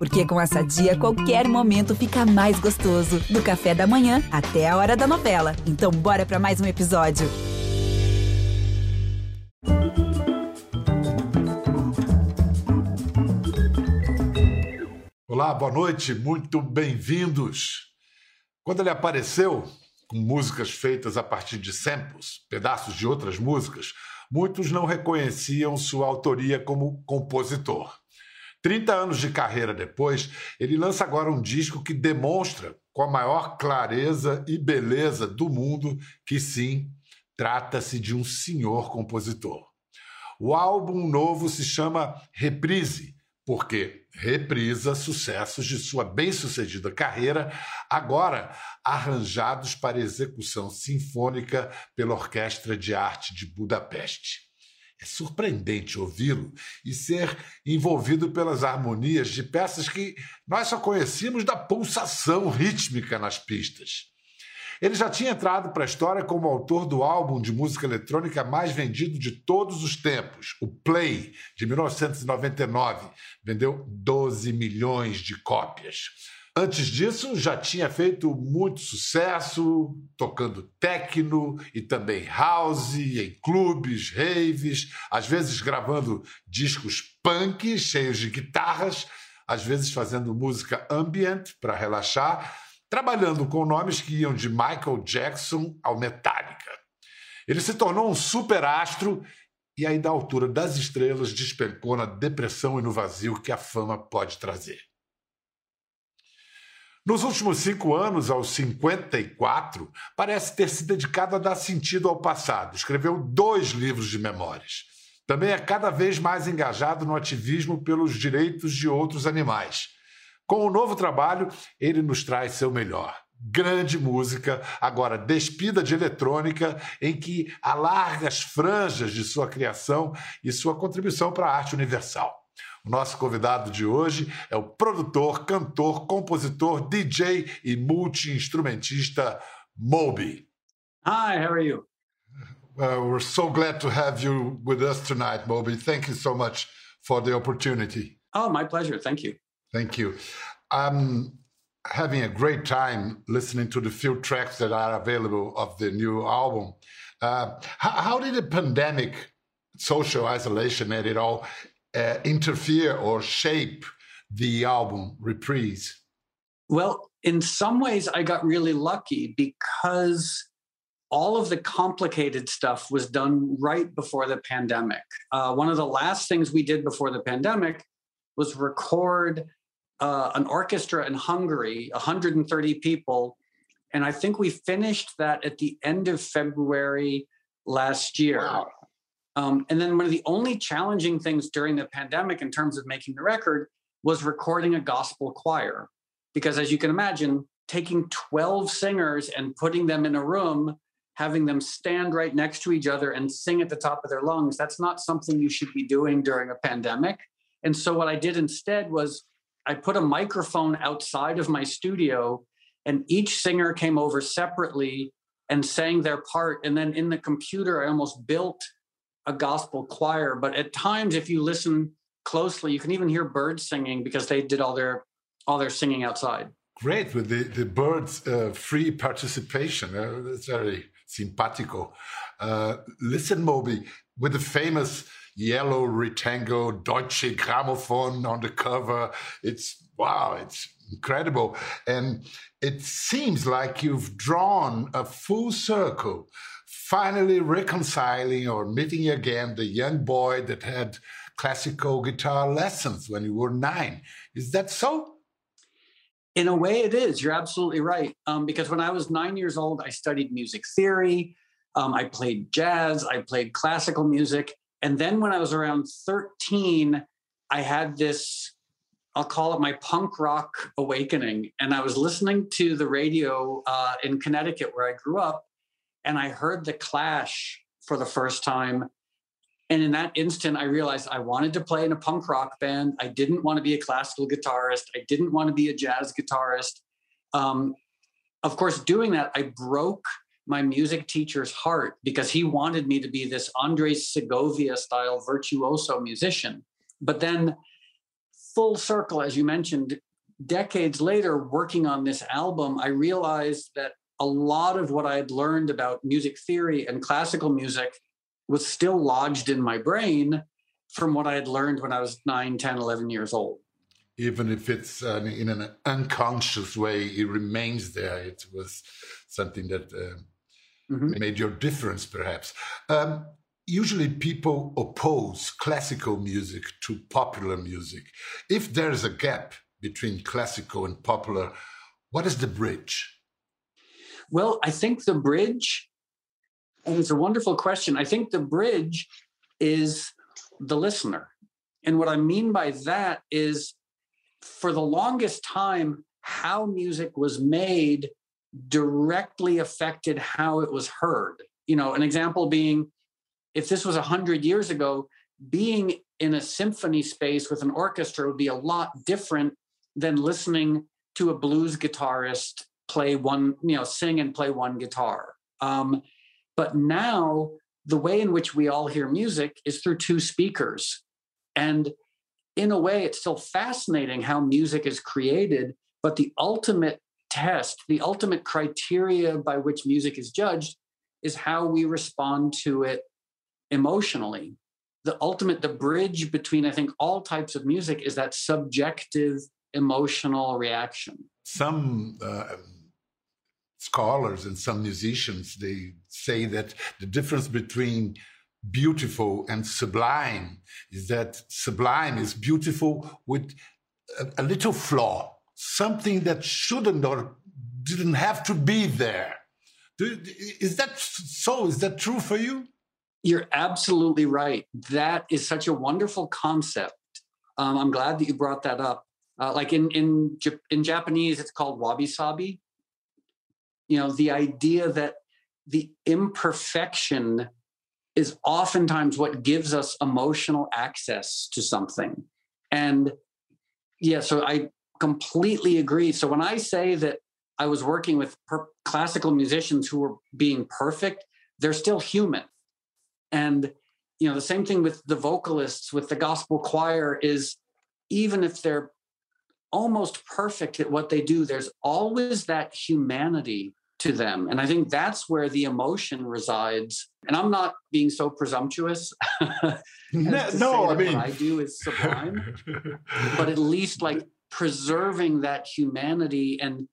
Porque com essa dia, qualquer momento fica mais gostoso. Do café da manhã até a hora da novela. Então, bora para mais um episódio. Olá, boa noite, muito bem-vindos. Quando ele apareceu, com músicas feitas a partir de samples, pedaços de outras músicas, muitos não reconheciam sua autoria como compositor. 30 anos de carreira depois, ele lança agora um disco que demonstra, com a maior clareza e beleza do mundo, que sim, trata-se de um senhor compositor. O álbum novo se chama Reprise, porque reprisa sucessos de sua bem-sucedida carreira, agora arranjados para execução sinfônica pela Orquestra de Arte de Budapeste. É surpreendente ouvi-lo e ser envolvido pelas harmonias de peças que nós só conhecíamos da pulsação rítmica nas pistas. Ele já tinha entrado para a história como autor do álbum de música eletrônica mais vendido de todos os tempos, o Play, de 1999. Vendeu 12 milhões de cópias. Antes disso, já tinha feito muito sucesso, tocando techno e também house, em clubes, raves, às vezes gravando discos punk cheios de guitarras, às vezes fazendo música ambient para relaxar, trabalhando com nomes que iam de Michael Jackson ao Metallica. Ele se tornou um super astro e aí, da altura das estrelas, despencou na depressão e no vazio que a fama pode trazer. Nos últimos cinco anos, aos 54, parece ter se dedicado a dar sentido ao passado. Escreveu dois livros de memórias. Também é cada vez mais engajado no ativismo pelos direitos de outros animais. Com o novo trabalho, ele nos traz seu melhor. Grande música, agora despida de eletrônica, em que alarga as franjas de sua criação e sua contribuição para a arte universal. O nosso convidado de hoje é o produtor, cantor, compositor, DJ e multi-instrumentista Moby. Hi, how are you? Uh, we're so glad to have you with us tonight, Moby. Thank you so much for the opportunity. Oh, my pleasure. Thank you. Thank you. I'm having a great time listening to the few tracks that are available of the new album. Uh, how, how, did the pandemic, social isolation, and it all uh, interfere or shape the album Reprise? Well, in some ways, I got really lucky because all of the complicated stuff was done right before the pandemic. Uh, one of the last things we did before the pandemic was record uh, an orchestra in Hungary, 130 people. And I think we finished that at the end of February last year. Wow. Um, and then one of the only challenging things during the pandemic in terms of making the record was recording a gospel choir. Because as you can imagine, taking 12 singers and putting them in a room, having them stand right next to each other and sing at the top of their lungs, that's not something you should be doing during a pandemic. And so what I did instead was I put a microphone outside of my studio, and each singer came over separately and sang their part. And then in the computer, I almost built a gospel choir, but at times, if you listen closely, you can even hear birds singing because they did all their all their singing outside. Great with the the birds' uh, free participation. Uh, that's very simpatico. Uh, listen, Moby, with the famous yellow rectangle Deutsche Grammophon on the cover. It's wow, it's incredible. And it seems like you've drawn a full circle finally reconciling or meeting again the young boy that had classical guitar lessons when you were nine. Is that so? In a way, it is. You're absolutely right. Um, because when I was nine years old, I studied music theory. Um, I played jazz. I played classical music. And then when I was around 13, I had this, I'll call it my punk rock awakening. And I was listening to the radio uh, in Connecticut where I grew up and I heard the clash for the first time. And in that instant, I realized I wanted to play in a punk rock band. I didn't want to be a classical guitarist. I didn't want to be a jazz guitarist. Um, of course, doing that, I broke my music teacher's heart because he wanted me to be this Andres Segovia style virtuoso musician. But then full circle, as you mentioned, decades later, working on this album, I realized that a lot of what I had learned about music theory and classical music was still lodged in my brain from what I had learned when I was 9, 10, 11 years old. Even if it's uh, in an unconscious way, it remains there. It was something that uh, mm-hmm. made your difference, perhaps. Um, usually people oppose classical music to popular music. If there is a gap between classical and popular, what is the bridge? Well, I think the bridge, and it's a wonderful question. I think the bridge is the listener. And what I mean by that is for the longest time, how music was made directly affected how it was heard. You know, an example being if this was 100 years ago, being in a symphony space with an orchestra would be a lot different than listening to a blues guitarist play one, you know, sing and play one guitar. Um, but now the way in which we all hear music is through two speakers. And in a way, it's still fascinating how music is created, but the ultimate test, the ultimate criteria by which music is judged is how we respond to it emotionally. The ultimate, the bridge between, I think, all types of music is that subjective emotional reaction. Some uh, scholars and some musicians, they say that the difference between beautiful and sublime is that sublime is beautiful with a, a little flaw, something that shouldn't or didn't have to be there. Is that so? Is that true for you? You're absolutely right. That is such a wonderful concept. Um, I'm glad that you brought that up. Uh, like in in in Japanese, it's called wabi sabi. You know, the idea that the imperfection is oftentimes what gives us emotional access to something. And yeah, so I completely agree. So when I say that I was working with per- classical musicians who were being perfect, they're still human. And you know, the same thing with the vocalists with the gospel choir is even if they're almost perfect at what they do, there's always that humanity to them. And I think that's where the emotion resides. And I'm not being so presumptuous. no, no I mean, I do is sublime, but at least like preserving that humanity and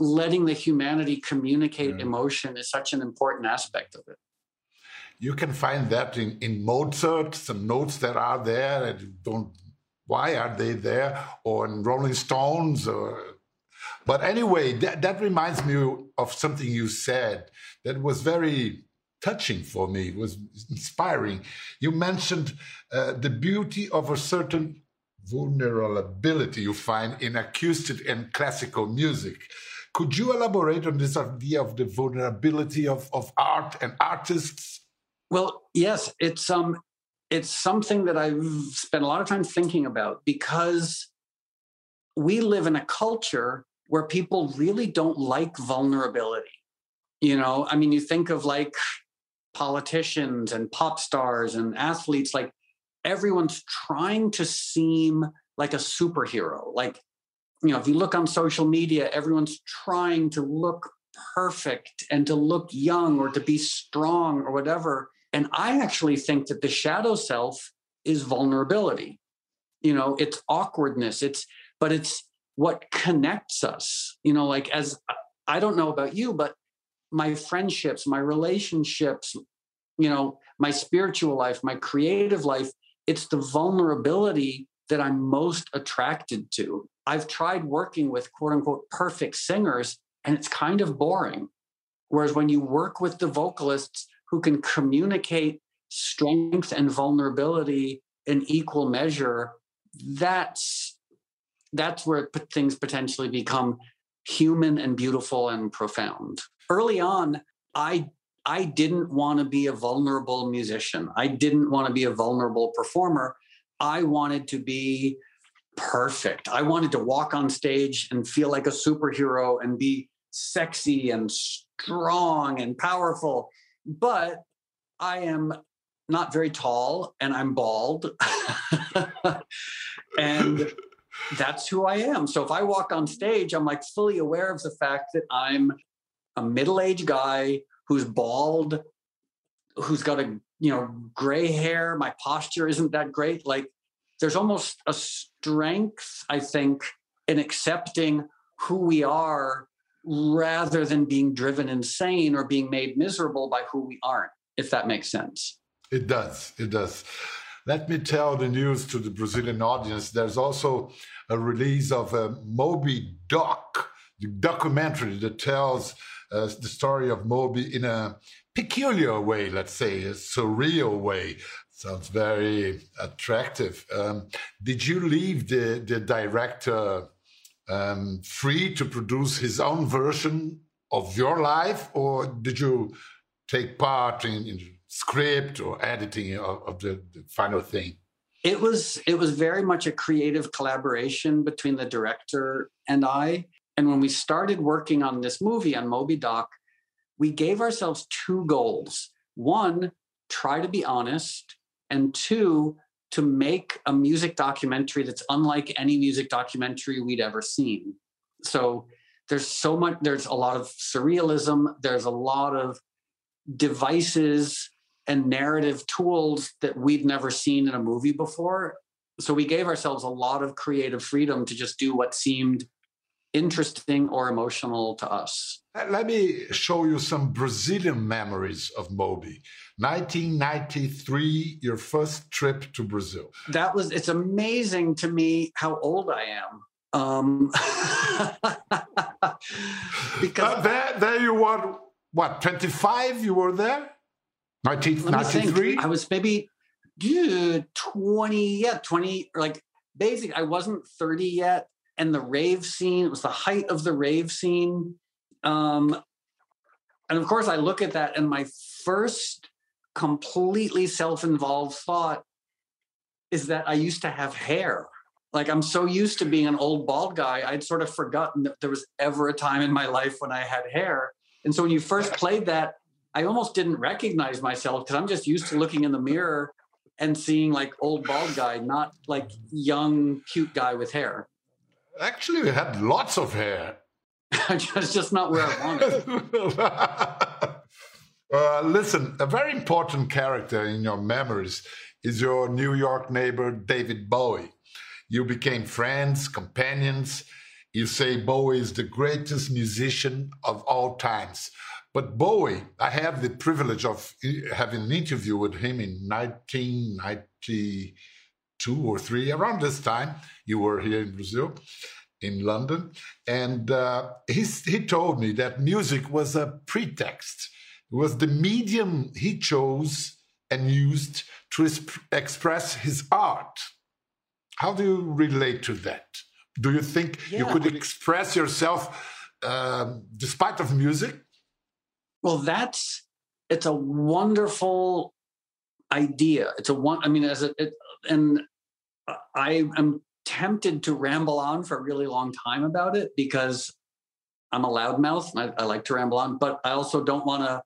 letting the humanity communicate yeah. emotion is such an important aspect of it you can find that in, in Mozart, some notes that are there that don't, why are they there? Or in Rolling Stones. Or, but anyway, that, that reminds me of something you said that was very touching for me, was inspiring. You mentioned uh, the beauty of a certain vulnerability you find in acoustic and classical music. Could you elaborate on this idea of the vulnerability of, of art and artists? Well, yes, it's um it's something that I've spent a lot of time thinking about because we live in a culture where people really don't like vulnerability. You know, I mean, you think of like politicians and pop stars and athletes, like everyone's trying to seem like a superhero. Like, you know, if you look on social media, everyone's trying to look perfect and to look young or to be strong or whatever. And I actually think that the shadow self is vulnerability. You know, it's awkwardness. It's, but it's what connects us. You know, like as I don't know about you, but my friendships, my relationships, you know, my spiritual life, my creative life, it's the vulnerability that I'm most attracted to. I've tried working with quote unquote perfect singers, and it's kind of boring. Whereas when you work with the vocalists who can communicate strength and vulnerability in equal measure, that's that's where things potentially become human and beautiful and profound. Early on, I I didn't want to be a vulnerable musician. I didn't want to be a vulnerable performer. I wanted to be perfect. I wanted to walk on stage and feel like a superhero and be sexy and strong and powerful but I am not very tall and I'm bald. and that's who I am. So if I walk on stage, I'm like fully aware of the fact that I'm a middle-aged guy who's bald, who's got a you know gray hair. My posture isn't that great. Like there's almost a strength, I think, in accepting who we are rather than being driven insane or being made miserable by who we aren't, if that makes sense. It does. It does. Let me tell the news to the Brazilian audience. There's also a release of a Moby Doc, the documentary that tells uh, the story of Moby in a peculiar way, let's say, a surreal way. Sounds very attractive. Um, did you leave the, the director um, free to produce his own version of your life, or did you take part in, in script or editing of, of the, the final thing? It was it was very much a creative collaboration between the director and I. And when we started working on this movie on Moby Doc, we gave ourselves two goals. One, try to be honest, and two, to make a music documentary that's unlike any music documentary we'd ever seen. So there's so much, there's a lot of surrealism, there's a lot of devices and narrative tools that we'd never seen in a movie before. So we gave ourselves a lot of creative freedom to just do what seemed interesting or emotional to us. Let me show you some Brazilian memories of Moby. 1993, your first trip to Brazil. That was, it's amazing to me how old I am. Um, because uh, there, there you were, what, 25 you were there? 1993? I was maybe dude, 20, yeah, 20, like basically I wasn't 30 yet and the rave scene. It was the height of the rave scene. Um, and of course, I look at that, and my first completely self involved thought is that I used to have hair. Like, I'm so used to being an old bald guy, I'd sort of forgotten that there was ever a time in my life when I had hair. And so when you first played that, I almost didn't recognize myself because I'm just used to looking in the mirror and seeing like old bald guy, not like young, cute guy with hair. Actually, we had lots of hair. it's just not where I wanted. uh, listen, a very important character in your memories is your New York neighbor, David Bowie. You became friends, companions. You say Bowie is the greatest musician of all times. But Bowie, I had the privilege of having an interview with him in 1992 or three around this time. You were here in Brazil, in London, and uh, he he told me that music was a pretext. It was the medium he chose and used to express his art. How do you relate to that? Do you think yeah. you could express yourself uh, despite of music? Well, that's it's a wonderful idea. It's a one. I mean, as a, it, and I am tempted to ramble on for a really long time about it because I'm a loudmouth and I, I like to ramble on, but I also don't want to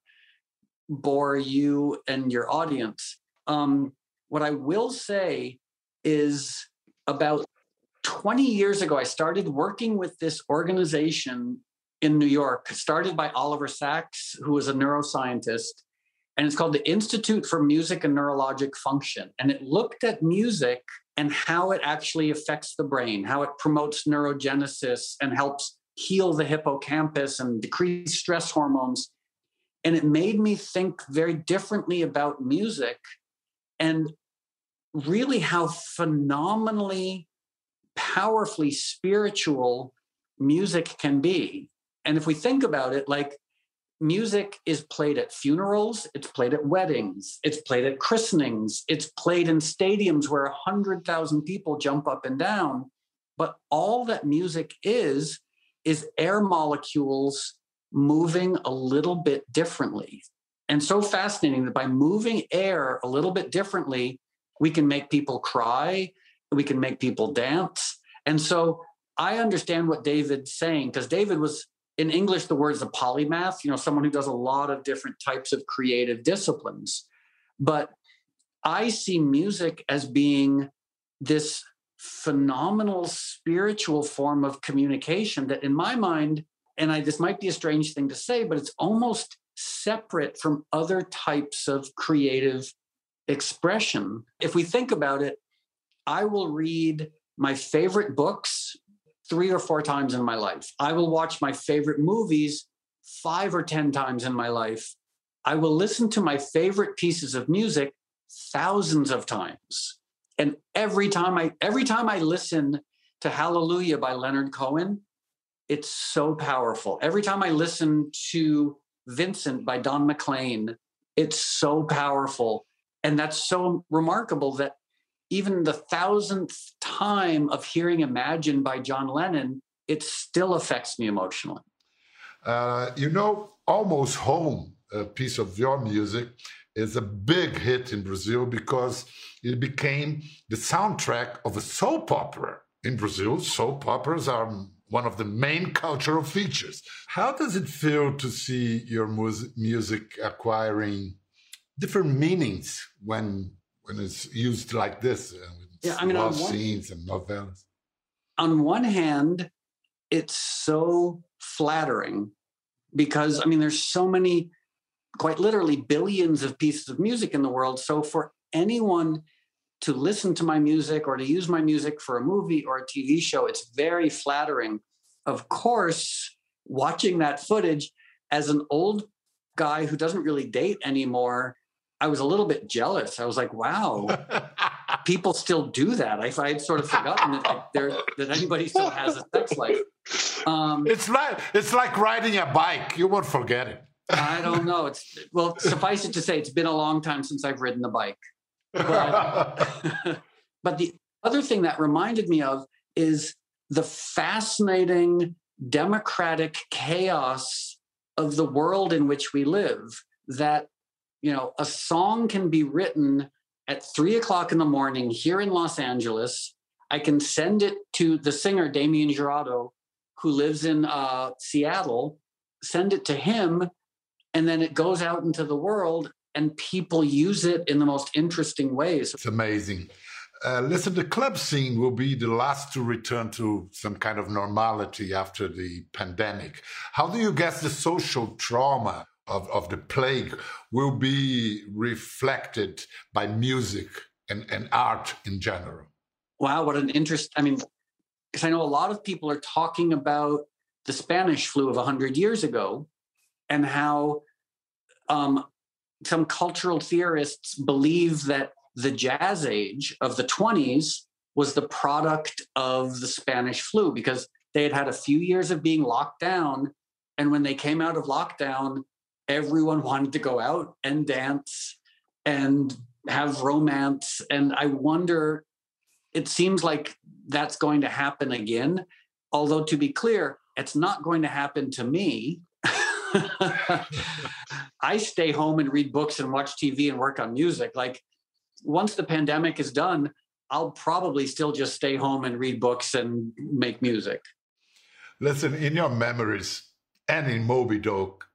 bore you and your audience. Um, what I will say is about 20 years ago, I started working with this organization in New York, started by Oliver Sacks, who was a neuroscientist and it's called the Institute for Music and Neurologic Function. And it looked at music and how it actually affects the brain, how it promotes neurogenesis and helps heal the hippocampus and decrease stress hormones. And it made me think very differently about music and really how phenomenally powerfully spiritual music can be. And if we think about it, like music is played at funerals, it's played at weddings, it's played at christenings, it's played in stadiums where 100,000 people jump up and down. But all that music is, is air molecules moving a little bit differently. And so fascinating that by moving air a little bit differently, we can make people cry, we can make people dance. And so I understand what David's saying because David was in English, the word is a polymath, you know, someone who does a lot of different types of creative disciplines. But I see music as being this phenomenal spiritual form of communication that in my mind and I this might be a strange thing to say but it's almost separate from other types of creative expression if we think about it I will read my favorite books 3 or 4 times in my life I will watch my favorite movies 5 or 10 times in my life I will listen to my favorite pieces of music thousands of times and every time I every time I listen to Hallelujah by Leonard Cohen, it's so powerful. Every time I listen to Vincent by Don McLean, it's so powerful. And that's so remarkable that even the thousandth time of hearing Imagine by John Lennon, it still affects me emotionally. Uh, you know, Almost Home, a piece of your music, is a big hit in Brazil because it became the soundtrack of a soap opera. In Brazil, soap operas are one of the main cultural features. How does it feel to see your music acquiring different meanings when when it's used like this? Yeah, I mean, love one, scenes and novellas. On one hand, it's so flattering because I mean, there's so many quite literally billions of pieces of music in the world. So for anyone to listen to my music or to use my music for a movie or a TV show, it's very flattering. Of course, watching that footage as an old guy who doesn't really date anymore, I was a little bit jealous. I was like, wow, people still do that. I, I had sort of forgotten that, there, that anybody still has a sex life. Um, it's like it's like riding a bike. You won't forget it. I don't know. It's well, suffice it to say, it's been a long time since I've ridden the bike. But, but the other thing that reminded me of is the fascinating democratic chaos of the world in which we live. That you know, a song can be written at three o'clock in the morning here in Los Angeles. I can send it to the singer Damien Jurado, who lives in uh, Seattle. Send it to him and then it goes out into the world and people use it in the most interesting ways. It's amazing. Uh, listen, the club scene will be the last to return to some kind of normality after the pandemic. How do you guess the social trauma of, of the plague will be reflected by music and, and art in general? Wow, what an interest. I mean, because I know a lot of people are talking about the Spanish flu of 100 years ago and how um, some cultural theorists believe that the jazz age of the 20s was the product of the Spanish flu because they had had a few years of being locked down. And when they came out of lockdown, everyone wanted to go out and dance and have romance. And I wonder, it seems like that's going to happen again. Although, to be clear, it's not going to happen to me I stay home and read books and watch TV and work on music. Like once the pandemic is done, I'll probably still just stay home and read books and make music. Listen, in your memories and in Moby Doc,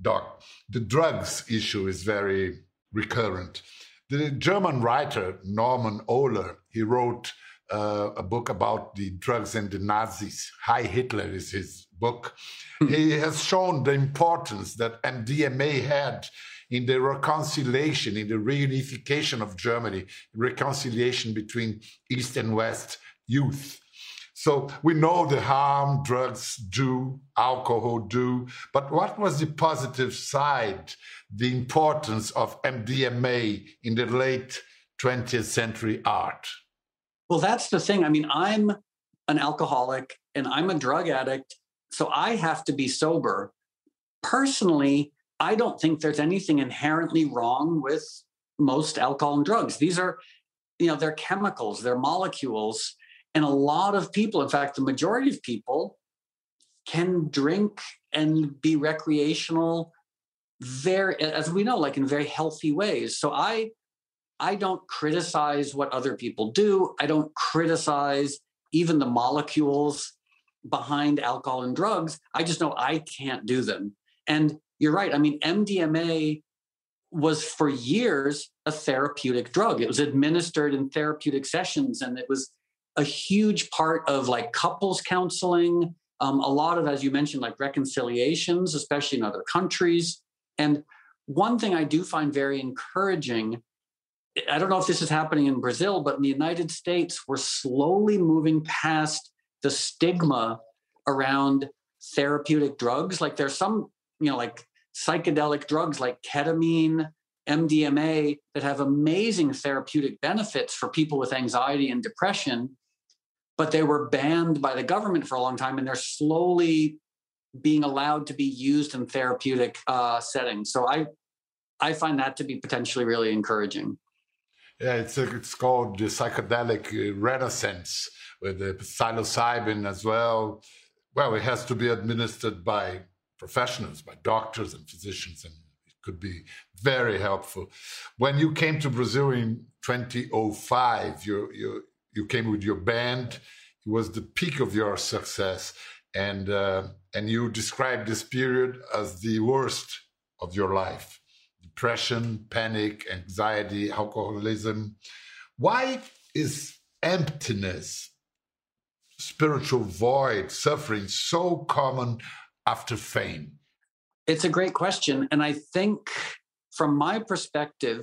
Doc, the drugs issue is very recurrent. The German writer Norman Ohler, he wrote uh, a book about the drugs and the Nazis. High Hitler is his book. Hmm. he has shown the importance that MDMA had in the reconciliation, in the reunification of Germany, reconciliation between East and West youth. So we know the harm drugs do, alcohol do, but what was the positive side, the importance of MDMA in the late 20th century art? Well, that's the thing. I mean, I'm an alcoholic and I'm a drug addict, so I have to be sober. Personally, I don't think there's anything inherently wrong with most alcohol and drugs. These are, you know, they're chemicals, they're molecules. And a lot of people, in fact, the majority of people, can drink and be recreational very as we know like in very healthy ways so i I don't criticize what other people do. I don't criticize even the molecules behind alcohol and drugs. I just know I can't do them. And you're right. I mean, MDMA was for years a therapeutic drug. It was administered in therapeutic sessions and it was a huge part of like couples counseling, um, a lot of, as you mentioned, like reconciliations, especially in other countries. And one thing I do find very encouraging I don't know if this is happening in Brazil, but in the United States, we're slowly moving past the stigma around therapeutic drugs. Like there's some, you know, like psychedelic drugs like ketamine, MDMA that have amazing therapeutic benefits for people with anxiety and depression, but they were banned by the government for a long time and they're slowly being allowed to be used in therapeutic uh, settings. So I, I find that to be potentially really encouraging. Yeah, it's a, it's called the psychedelic uh, renaissance with the psilocybin as well. Well, it has to be administered by professionals, by doctors and physicians, and it could be very helpful. When you came to Brazil in 2005, you you you came with your band. It was the peak of your success, and uh, and you described this period as the worst of your life depression, panic, anxiety, alcoholism. Why is emptiness, spiritual void, suffering so common after fame? It's a great question. And I think from my perspective,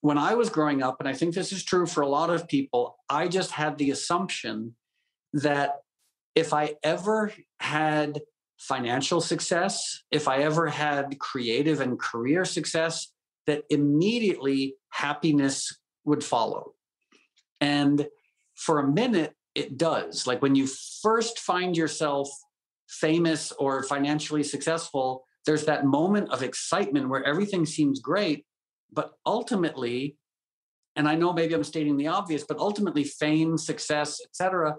when I was growing up, and I think this is true for a lot of people, I just had the assumption that if I ever had financial success, if I ever had creative and career success, that immediately happiness would follow. And for a minute, it does. Like when you first find yourself famous or financially successful, there's that moment of excitement where everything seems great. But ultimately, and I know maybe I'm stating the obvious, but ultimately, fame, success, etc.,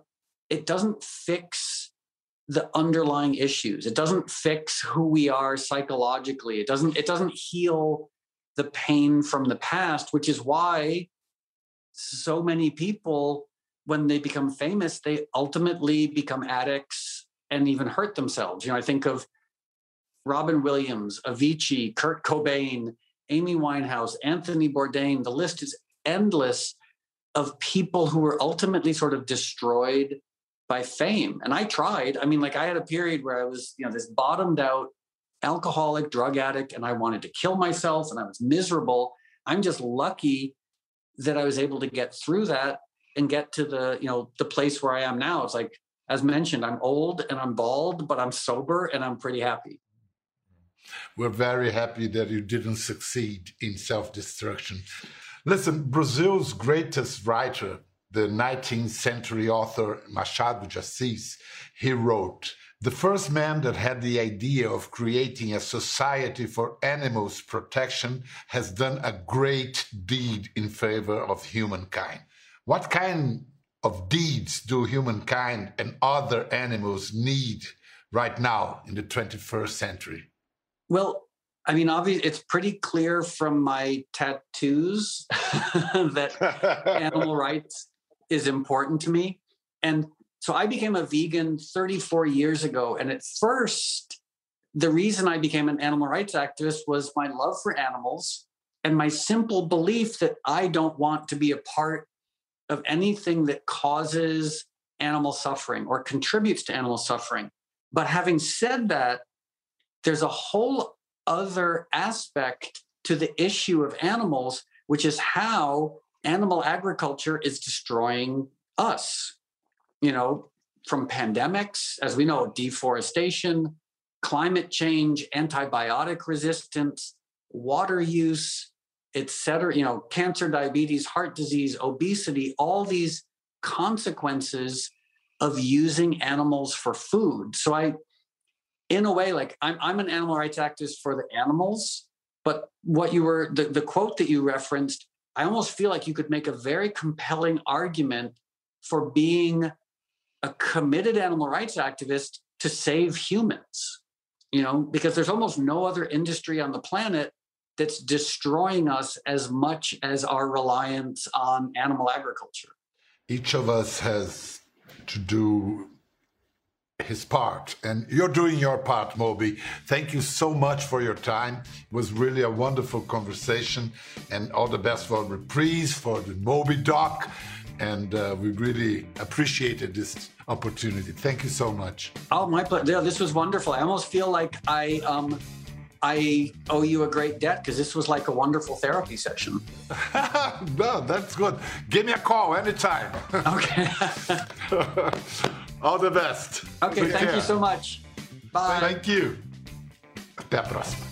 it doesn't fix the underlying issues it doesn't fix who we are psychologically it doesn't it doesn't heal the pain from the past which is why so many people when they become famous they ultimately become addicts and even hurt themselves you know i think of robin williams avicii kurt cobain amy winehouse anthony bourdain the list is endless of people who were ultimately sort of destroyed by fame. And I tried. I mean, like I had a period where I was, you know, this bottomed out alcoholic, drug addict, and I wanted to kill myself and I was miserable. I'm just lucky that I was able to get through that and get to the, you know, the place where I am now. It's like, as mentioned, I'm old and I'm bald, but I'm sober and I'm pretty happy. We're very happy that you didn't succeed in self destruction. Listen, Brazil's greatest writer, the 19th century author Machado de Assis, he wrote, the first man that had the idea of creating a society for animals' protection has done a great deed in favor of humankind. What kind of deeds do humankind and other animals need right now in the 21st century? Well, I mean, obviously, it's pretty clear from my tattoos that animal rights is important to me. And so I became a vegan 34 years ago. And at first, the reason I became an animal rights activist was my love for animals and my simple belief that I don't want to be a part of anything that causes animal suffering or contributes to animal suffering. But having said that, there's a whole other aspect to the issue of animals, which is how animal agriculture is destroying us. You know, from pandemics, as we know, deforestation, climate change, antibiotic resistance, water use, etc. You know, cancer, diabetes, heart disease, obesity, all these consequences of using animals for food. So I, in a way, like I'm, I'm an animal rights activist for the animals, but what you were the, the quote that you referenced I almost feel like you could make a very compelling argument for being a committed animal rights activist to save humans, you know, because there's almost no other industry on the planet that's destroying us as much as our reliance on animal agriculture. Each of us has to do his part. And you're doing your part, Moby. Thank you so much for your time. It was really a wonderful conversation. And all the best for Reprise, for the Moby Doc. and uh, we really appreciated this opportunity. Thank you so much. Oh, my pleasure. This was wonderful. I almost feel like I um, I owe you a great debt because this was like a wonderful therapy session. no, that's good. Give me a call anytime. Okay. All the best. Okay, Take thank care. you so much. Bye. Thank you. Até a próxima.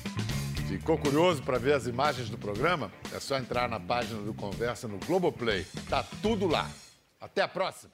Ficou curioso para ver as imagens do programa? É só entrar na página do Conversa no Globoplay. Tá tudo lá. Até a próxima.